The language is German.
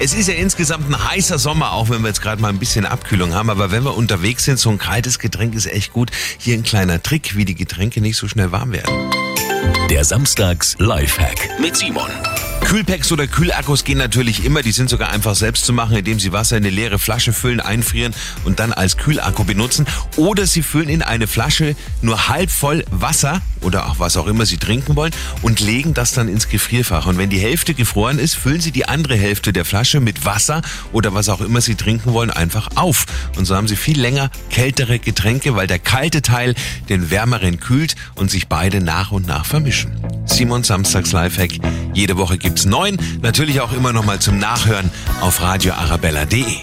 Es ist ja insgesamt ein heißer Sommer, auch wenn wir jetzt gerade mal ein bisschen Abkühlung haben. Aber wenn wir unterwegs sind, so ein kaltes Getränk ist echt gut. Hier ein kleiner Trick, wie die Getränke nicht so schnell warm werden. Der Samstags Lifehack mit Simon. Kühlpacks oder Kühlakkus gehen natürlich immer. Die sind sogar einfach selbst zu machen, indem Sie Wasser in eine leere Flasche füllen, einfrieren und dann als Kühlakku benutzen. Oder Sie füllen in eine Flasche nur halb voll Wasser oder auch was auch immer Sie trinken wollen und legen das dann ins Gefrierfach. Und wenn die Hälfte gefroren ist, füllen Sie die andere Hälfte der Flasche mit Wasser oder was auch immer Sie trinken wollen einfach auf. Und so haben Sie viel länger kältere Getränke, weil der kalte Teil den wärmeren kühlt und sich beide nach und nach vermischen. Simon Samstags Lifehack. Jede Woche gibt's neun. Natürlich auch immer noch mal zum Nachhören auf radioarabella.de.